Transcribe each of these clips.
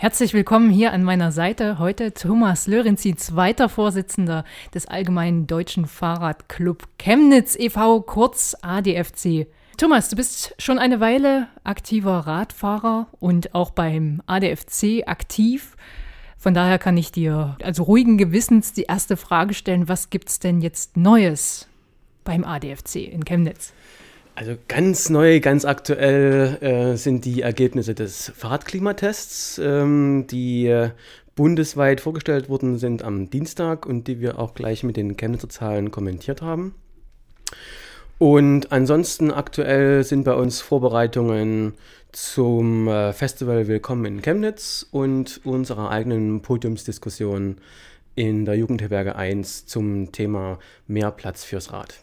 Herzlich willkommen hier an meiner Seite. Heute Thomas Lörenzi, zweiter Vorsitzender des Allgemeinen Deutschen Fahrradclub Chemnitz e.V., kurz ADFC. Thomas, du bist schon eine Weile aktiver Radfahrer und auch beim ADFC aktiv. Von daher kann ich dir also ruhigen Gewissens die erste Frage stellen, was gibt es denn jetzt Neues beim ADFC in Chemnitz? Also ganz neu, ganz aktuell äh, sind die Ergebnisse des Fahrradklimatests, ähm, die äh, bundesweit vorgestellt wurden, sind am Dienstag und die wir auch gleich mit den Chemnitzer Zahlen kommentiert haben. Und ansonsten aktuell sind bei uns Vorbereitungen zum äh, Festival Willkommen in Chemnitz und unserer eigenen Podiumsdiskussion in der Jugendherberge 1 zum Thema Mehr Platz fürs Rad.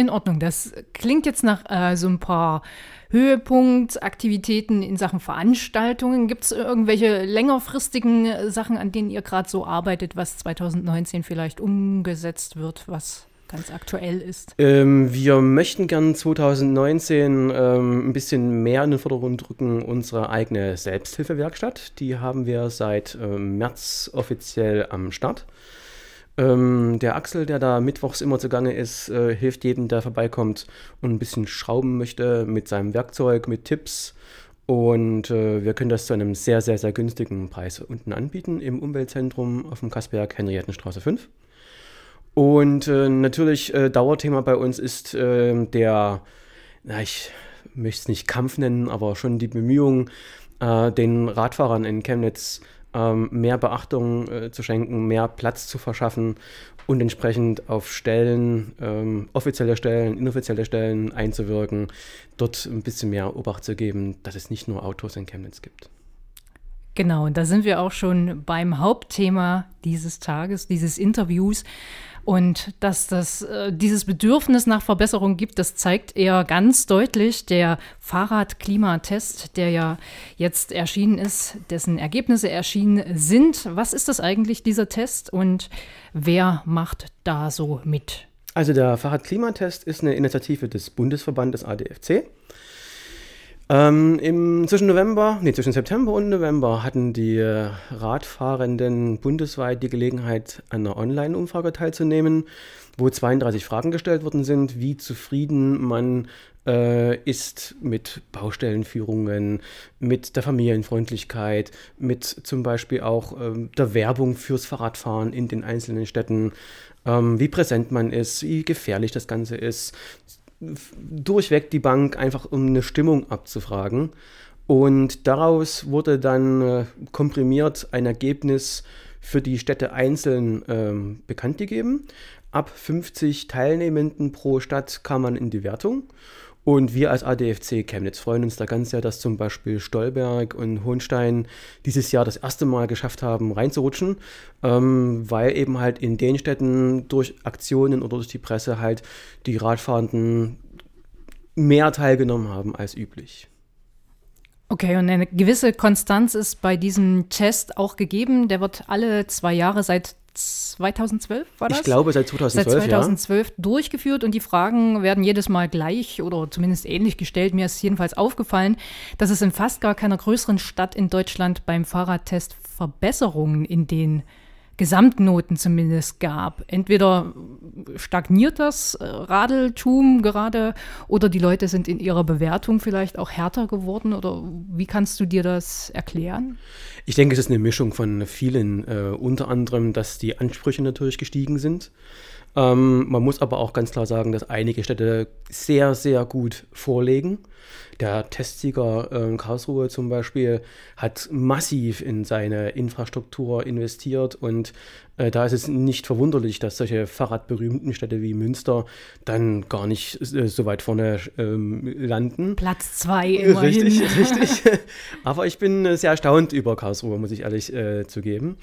In Ordnung. Das klingt jetzt nach äh, so ein paar Höhepunktaktivitäten in Sachen Veranstaltungen. Gibt es irgendwelche längerfristigen äh, Sachen, an denen ihr gerade so arbeitet, was 2019 vielleicht umgesetzt wird, was ganz aktuell ist? Ähm, wir möchten gern 2019 ähm, ein bisschen mehr in den Vordergrund rücken, unsere eigene Selbsthilfewerkstatt. Die haben wir seit ähm, März offiziell am Start. Ähm, der Axel, der da mittwochs immer zugange ist, äh, hilft jedem, der vorbeikommt und ein bisschen schrauben möchte mit seinem Werkzeug, mit Tipps. Und äh, wir können das zu einem sehr, sehr, sehr günstigen Preis unten anbieten im Umweltzentrum auf dem Kassberg Henriettenstraße 5. Und äh, natürlich äh, Dauerthema bei uns ist äh, der, na, ich möchte es nicht Kampf nennen, aber schon die Bemühungen, äh, den Radfahrern in Chemnitz ähm, mehr Beachtung äh, zu schenken, mehr Platz zu verschaffen und entsprechend auf Stellen, ähm, offizielle Stellen, inoffizielle Stellen einzuwirken, dort ein bisschen mehr Obacht zu geben, dass es nicht nur Autos in Chemnitz gibt. Genau, und da sind wir auch schon beim Hauptthema dieses Tages, dieses Interviews. Und dass das, äh, dieses Bedürfnis nach Verbesserung gibt, das zeigt eher ganz deutlich der Fahrradklimatest, der ja jetzt erschienen ist, dessen Ergebnisse erschienen sind. Was ist das eigentlich, dieser Test, und wer macht da so mit? Also der Fahrradklimatest ist eine Initiative des Bundesverbandes ADFC. Ähm, im, zwischen November, nee, zwischen September und November hatten die äh, Radfahrenden bundesweit die Gelegenheit, an einer Online-Umfrage teilzunehmen, wo 32 Fragen gestellt worden sind, wie zufrieden man äh, ist mit Baustellenführungen, mit der Familienfreundlichkeit, mit zum Beispiel auch äh, der Werbung fürs Fahrradfahren in den einzelnen Städten, ähm, wie präsent man ist, wie gefährlich das Ganze ist, durchweg die Bank, einfach um eine Stimmung abzufragen. Und daraus wurde dann äh, komprimiert ein Ergebnis für die Städte einzeln ähm, bekannt gegeben. Ab 50 Teilnehmenden pro Stadt kam man in die Wertung. Und wir als ADFC Chemnitz freuen uns da ganz sehr, dass zum Beispiel Stolberg und Hohenstein dieses Jahr das erste Mal geschafft haben, reinzurutschen, ähm, weil eben halt in den Städten durch Aktionen oder durch die Presse halt die Radfahrenden mehr teilgenommen haben als üblich. Okay, und eine gewisse Konstanz ist bei diesem Test auch gegeben. Der wird alle zwei Jahre seit 2012 war das? Ich glaube seit 2012. Seit 2012 ja. durchgeführt und die Fragen werden jedes Mal gleich oder zumindest ähnlich gestellt. Mir ist jedenfalls aufgefallen, dass es in fast gar keiner größeren Stadt in Deutschland beim Fahrradtest Verbesserungen in den Gesamtnoten zumindest gab. Entweder stagniert das äh, Radeltum gerade oder die Leute sind in ihrer Bewertung vielleicht auch härter geworden oder wie kannst du dir das erklären? Ich denke, es ist eine Mischung von vielen, äh, unter anderem, dass die Ansprüche natürlich gestiegen sind. Ähm, man muss aber auch ganz klar sagen, dass einige Städte sehr, sehr gut vorlegen. Der Testsieger äh, Karlsruhe zum Beispiel hat massiv in seine Infrastruktur investiert und äh, da ist es nicht verwunderlich, dass solche fahrradberühmten Städte wie Münster dann gar nicht äh, so weit vorne ähm, landen. Platz zwei immerhin. Richtig, richtig. Aber ich bin äh, sehr erstaunt über Karlsruhe, muss ich ehrlich äh, zugeben.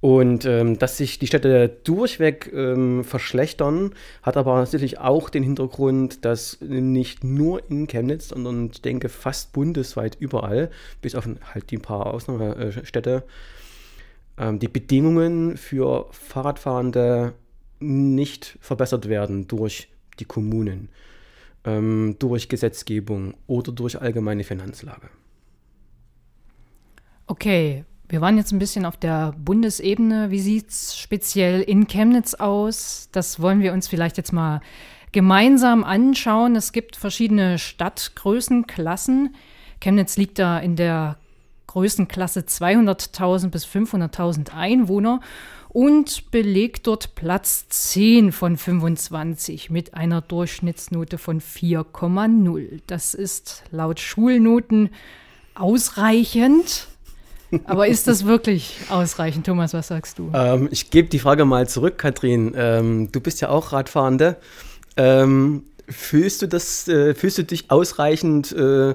Und ähm, dass sich die Städte durchweg ähm, verschlechtern, hat aber sicherlich auch den Hintergrund, dass nicht nur in Chemnitz, sondern ich denke fast bundesweit überall, bis auf halt die paar Ausnahmestädte, ähm, die Bedingungen für Fahrradfahrende nicht verbessert werden durch die Kommunen, ähm, durch Gesetzgebung oder durch allgemeine Finanzlage. Okay, wir waren jetzt ein bisschen auf der Bundesebene. Wie sieht es speziell in Chemnitz aus? Das wollen wir uns vielleicht jetzt mal gemeinsam anschauen. Es gibt verschiedene Stadtgrößenklassen. Chemnitz liegt da in der Größenklasse 200.000 bis 500.000 Einwohner und belegt dort Platz 10 von 25 mit einer Durchschnittsnote von 4,0. Das ist laut Schulnoten ausreichend. Aber ist das wirklich ausreichend, Thomas? Was sagst du? Ähm, ich gebe die Frage mal zurück, Katrin. Ähm, du bist ja auch Radfahrende. Ähm, fühlst du das, äh, fühlst du dich ausreichend äh,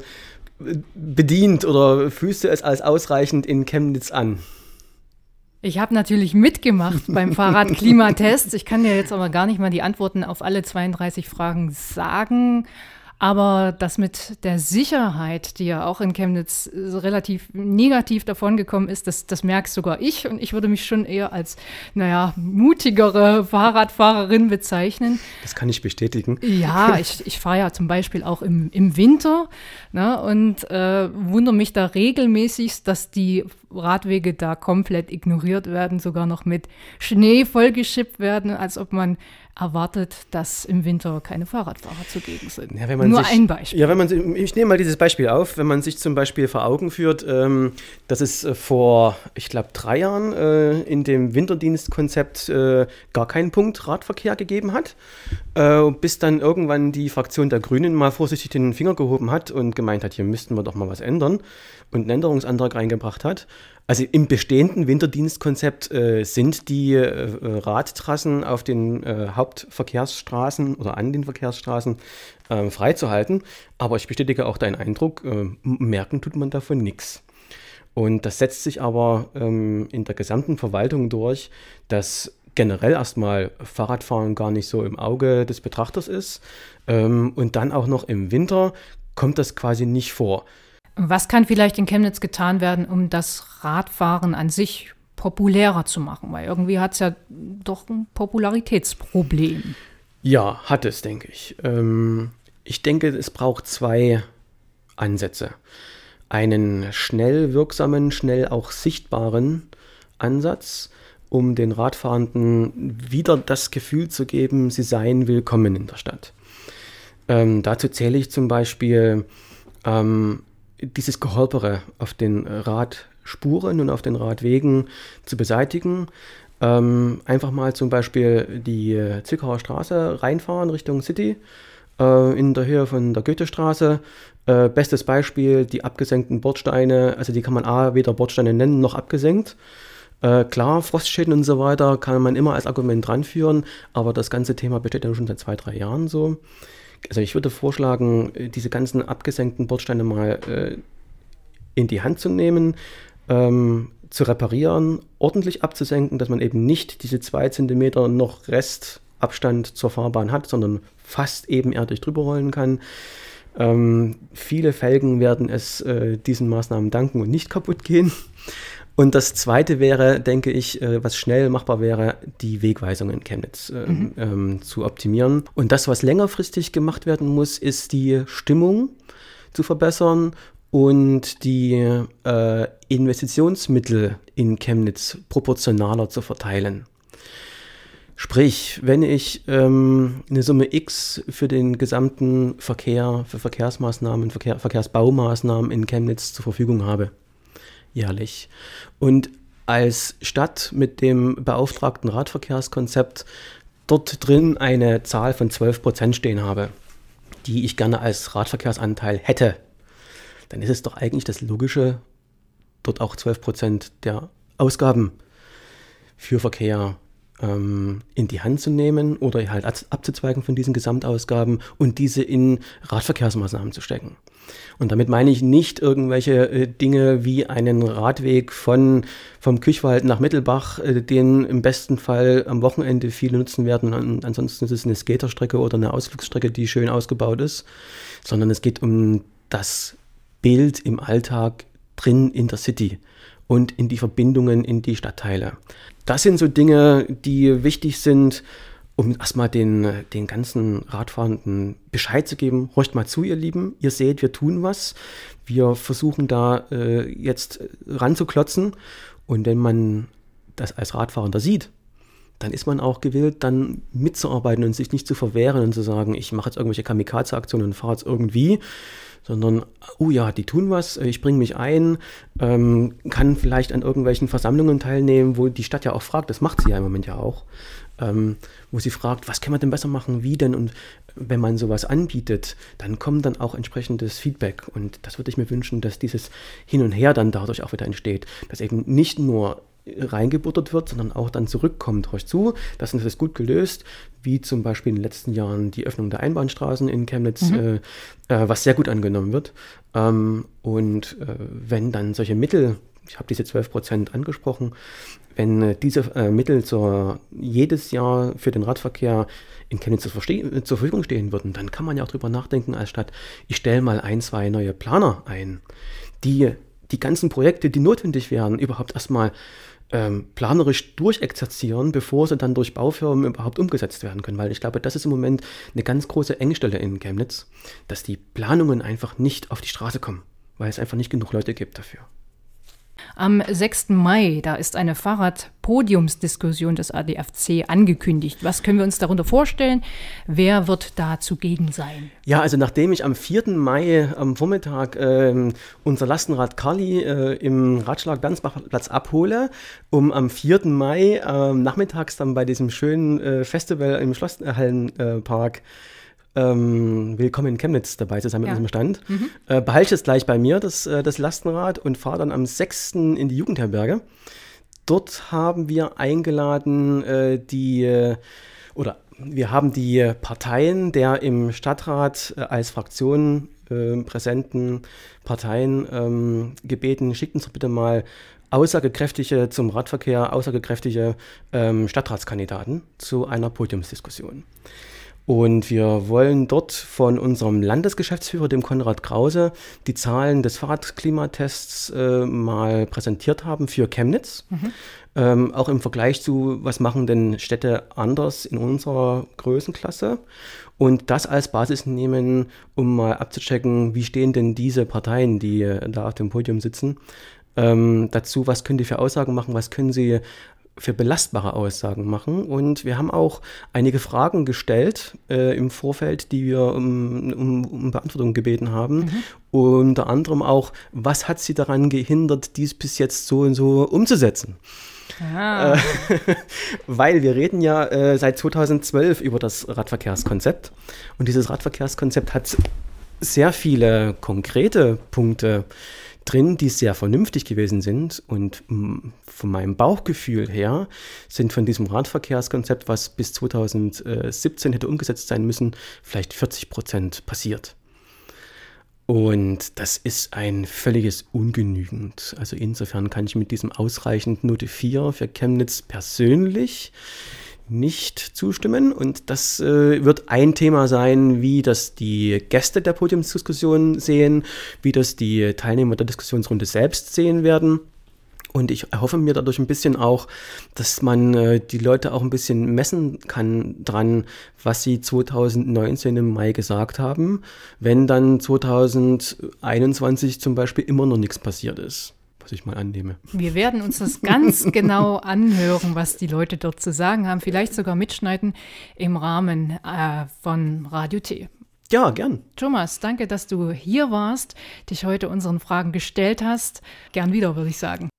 bedient oder fühlst du es als ausreichend in Chemnitz an? Ich habe natürlich mitgemacht beim Fahrradklimatest. Ich kann dir jetzt aber gar nicht mal die Antworten auf alle 32 Fragen sagen. Aber das mit der Sicherheit, die ja auch in Chemnitz relativ negativ davongekommen ist, das, das merkst sogar ich. Und ich würde mich schon eher als, naja, mutigere Fahrradfahrerin bezeichnen. Das kann ich bestätigen. Ja, ich, ich fahre ja zum Beispiel auch im, im Winter ne, und äh, wundere mich da regelmäßig, dass die Radwege da komplett ignoriert werden, sogar noch mit Schnee vollgeschippt werden, als ob man erwartet, dass im Winter keine Fahrradfahrer zugegen sind. Ja, Nur sich, ein Beispiel. Ja, wenn man, ich nehme mal dieses Beispiel auf, wenn man sich zum Beispiel vor Augen führt, ähm, dass es äh, vor, ich glaube, drei Jahren äh, in dem Winterdienstkonzept äh, gar keinen Punkt Radverkehr gegeben hat, äh, bis dann irgendwann die Fraktion der Grünen mal vorsichtig den Finger gehoben hat und gemeint hat, hier müssten wir doch mal was ändern und einen Änderungsantrag reingebracht hat. Also im bestehenden Winterdienstkonzept äh, sind die äh, Radtrassen auf den äh, Hauptverkehrsstraßen oder an den Verkehrsstraßen äh, freizuhalten. Aber ich bestätige auch deinen Eindruck, äh, merken tut man davon nichts. Und das setzt sich aber ähm, in der gesamten Verwaltung durch, dass generell erstmal Fahrradfahren gar nicht so im Auge des Betrachters ist. Ähm, und dann auch noch im Winter kommt das quasi nicht vor. Was kann vielleicht in Chemnitz getan werden, um das Radfahren an sich populärer zu machen? Weil irgendwie hat es ja doch ein Popularitätsproblem. Ja, hat es, denke ich. Ähm, ich denke, es braucht zwei Ansätze. Einen schnell wirksamen, schnell auch sichtbaren Ansatz, um den Radfahrenden wieder das Gefühl zu geben, sie seien willkommen in der Stadt. Ähm, dazu zähle ich zum Beispiel ähm, dieses Geholpere auf den Radspuren und auf den Radwegen zu beseitigen. Ähm, einfach mal zum Beispiel die Zwickauer Straße reinfahren Richtung City äh, in der Höhe von der Goethestraße. Äh, bestes Beispiel, die abgesenkten Bordsteine, also die kann man A weder Bordsteine nennen noch abgesenkt. Äh, klar, Frostschäden und so weiter kann man immer als Argument dranführen, aber das ganze Thema besteht ja schon seit zwei, drei Jahren so. Also ich würde vorschlagen, äh, diese ganzen abgesenkten Bordsteine mal äh, in die Hand zu nehmen, ähm, zu reparieren, ordentlich abzusenken, dass man eben nicht diese zwei Zentimeter noch Restabstand zur Fahrbahn hat, sondern fast ebenerdig drüber rollen kann. Ähm, viele Felgen werden es äh, diesen Maßnahmen danken und nicht kaputt gehen. Und das Zweite wäre, denke ich, äh, was schnell machbar wäre, die Wegweisung in Chemnitz äh, mhm. ähm, zu optimieren. Und das, was längerfristig gemacht werden muss, ist die Stimmung zu verbessern und die äh, Investitionsmittel in Chemnitz proportionaler zu verteilen. Sprich, wenn ich ähm, eine Summe X für den gesamten Verkehr, für Verkehrsmaßnahmen, Verkehr, Verkehrsbaumaßnahmen in Chemnitz zur Verfügung habe, jährlich. Und als Stadt mit dem beauftragten Radverkehrskonzept dort drin eine Zahl von 12 Prozent stehen habe, die ich gerne als Radverkehrsanteil hätte, dann ist es doch eigentlich das Logische, dort auch 12 Prozent der Ausgaben für Verkehr ähm, in die Hand zu nehmen oder halt abzuzweigen von diesen Gesamtausgaben und diese in Radverkehrsmaßnahmen zu stecken. Und damit meine ich nicht irgendwelche äh, Dinge wie einen Radweg von, vom Küchwald nach Mittelbach, äh, den im besten Fall am Wochenende viele nutzen werden. Und ansonsten ist es eine Skaterstrecke oder eine Ausflugsstrecke, die schön ausgebaut ist, sondern es geht um das Bild im Alltag drin in der City und in die Verbindungen in die Stadtteile. Das sind so Dinge, die wichtig sind um erstmal den, den ganzen Radfahrenden Bescheid zu geben, horcht mal zu, ihr Lieben, ihr seht, wir tun was, wir versuchen da äh, jetzt ranzuklotzen. Und wenn man das als Radfahrender sieht, dann ist man auch gewillt, dann mitzuarbeiten und sich nicht zu verwehren und zu sagen, ich mache jetzt irgendwelche Kamikaze-Aktionen und fahre jetzt irgendwie, sondern, oh ja, die tun was, ich bringe mich ein, ähm, kann vielleicht an irgendwelchen Versammlungen teilnehmen, wo die Stadt ja auch fragt, das macht sie ja im Moment ja auch, ähm, wo sie fragt, was können wir denn besser machen, wie denn? Und wenn man sowas anbietet, dann kommt dann auch entsprechendes Feedback. Und das würde ich mir wünschen, dass dieses Hin und Her dann dadurch auch wieder entsteht, dass eben nicht nur reingebuttert wird, sondern auch dann zurückkommt. Euch zu, das ist gut gelöst, wie zum Beispiel in den letzten Jahren die Öffnung der Einbahnstraßen in Chemnitz, mhm. äh, äh, was sehr gut angenommen wird. Ähm, und äh, wenn dann solche Mittel, ich habe diese 12 Prozent angesprochen, wenn äh, diese äh, Mittel zur, jedes Jahr für den Radverkehr in Chemnitz zur, zur Verfügung stehen würden, dann kann man ja auch drüber nachdenken, als statt, ich stelle mal ein, zwei neue Planer ein, die die ganzen Projekte, die notwendig wären, überhaupt erstmal ähm, planerisch durchexerzieren, bevor sie dann durch Baufirmen überhaupt umgesetzt werden können. Weil ich glaube, das ist im Moment eine ganz große Engstelle in Chemnitz, dass die Planungen einfach nicht auf die Straße kommen, weil es einfach nicht genug Leute gibt dafür. Am 6. Mai, da ist eine Fahrradpodiumsdiskussion des ADFC angekündigt. Was können wir uns darunter vorstellen? Wer wird da zugegen sein? Ja, also nachdem ich am 4. Mai am Vormittag äh, unser Lastenrad Kali äh, im Radschlag Danzbachplatz abhole, um am 4. Mai äh, nachmittags dann bei diesem schönen äh, Festival im Schlosshallenpark ähm, Willkommen in Chemnitz dabei zu sein mit ja. unserem Stand. Mhm. Äh, behalte es gleich bei mir, das, äh, das Lastenrad, und fahre dann am 6. in die Jugendherberge. Dort haben wir eingeladen, äh, die, äh, oder wir haben die Parteien der im Stadtrat äh, als Fraktion äh, präsenten Parteien ähm, gebeten, schickt uns doch bitte mal aussagekräftige zum Radverkehr, aussagekräftige ähm, Stadtratskandidaten zu einer Podiumsdiskussion. Und wir wollen dort von unserem Landesgeschäftsführer, dem Konrad Krause, die Zahlen des Fahrradklimatests äh, mal präsentiert haben für Chemnitz. Mhm. Ähm, auch im Vergleich zu, was machen denn Städte anders in unserer Größenklasse. Und das als Basis nehmen, um mal abzuchecken, wie stehen denn diese Parteien, die äh, da auf dem Podium sitzen, ähm, dazu, was können die für Aussagen machen, was können sie für belastbare Aussagen machen. Und wir haben auch einige Fragen gestellt äh, im Vorfeld, die wir um, um, um Beantwortung gebeten haben. Mhm. Unter anderem auch, was hat sie daran gehindert, dies bis jetzt so und so umzusetzen? Ah. Äh, weil wir reden ja äh, seit 2012 über das Radverkehrskonzept. Und dieses Radverkehrskonzept hat sehr viele konkrete Punkte drin, die sehr vernünftig gewesen sind. Und mm, von meinem Bauchgefühl her sind von diesem Radverkehrskonzept, was bis 2017 hätte umgesetzt sein müssen, vielleicht 40 Prozent passiert. Und das ist ein völliges Ungenügend. Also insofern kann ich mit diesem ausreichend Note 4 für Chemnitz persönlich nicht zustimmen. Und das äh, wird ein Thema sein, wie das die Gäste der Podiumsdiskussion sehen, wie das die Teilnehmer der Diskussionsrunde selbst sehen werden. Und ich erhoffe mir dadurch ein bisschen auch, dass man äh, die Leute auch ein bisschen messen kann dran, was sie 2019 im Mai gesagt haben, wenn dann 2021 zum Beispiel immer noch nichts passiert ist was ich mal annehme. Wir werden uns das ganz genau anhören, was die Leute dort zu sagen haben, vielleicht sogar mitschneiden im Rahmen äh, von Radio T. Ja, gern. Thomas, danke, dass du hier warst, dich heute unseren Fragen gestellt hast. Gern wieder, würde ich sagen.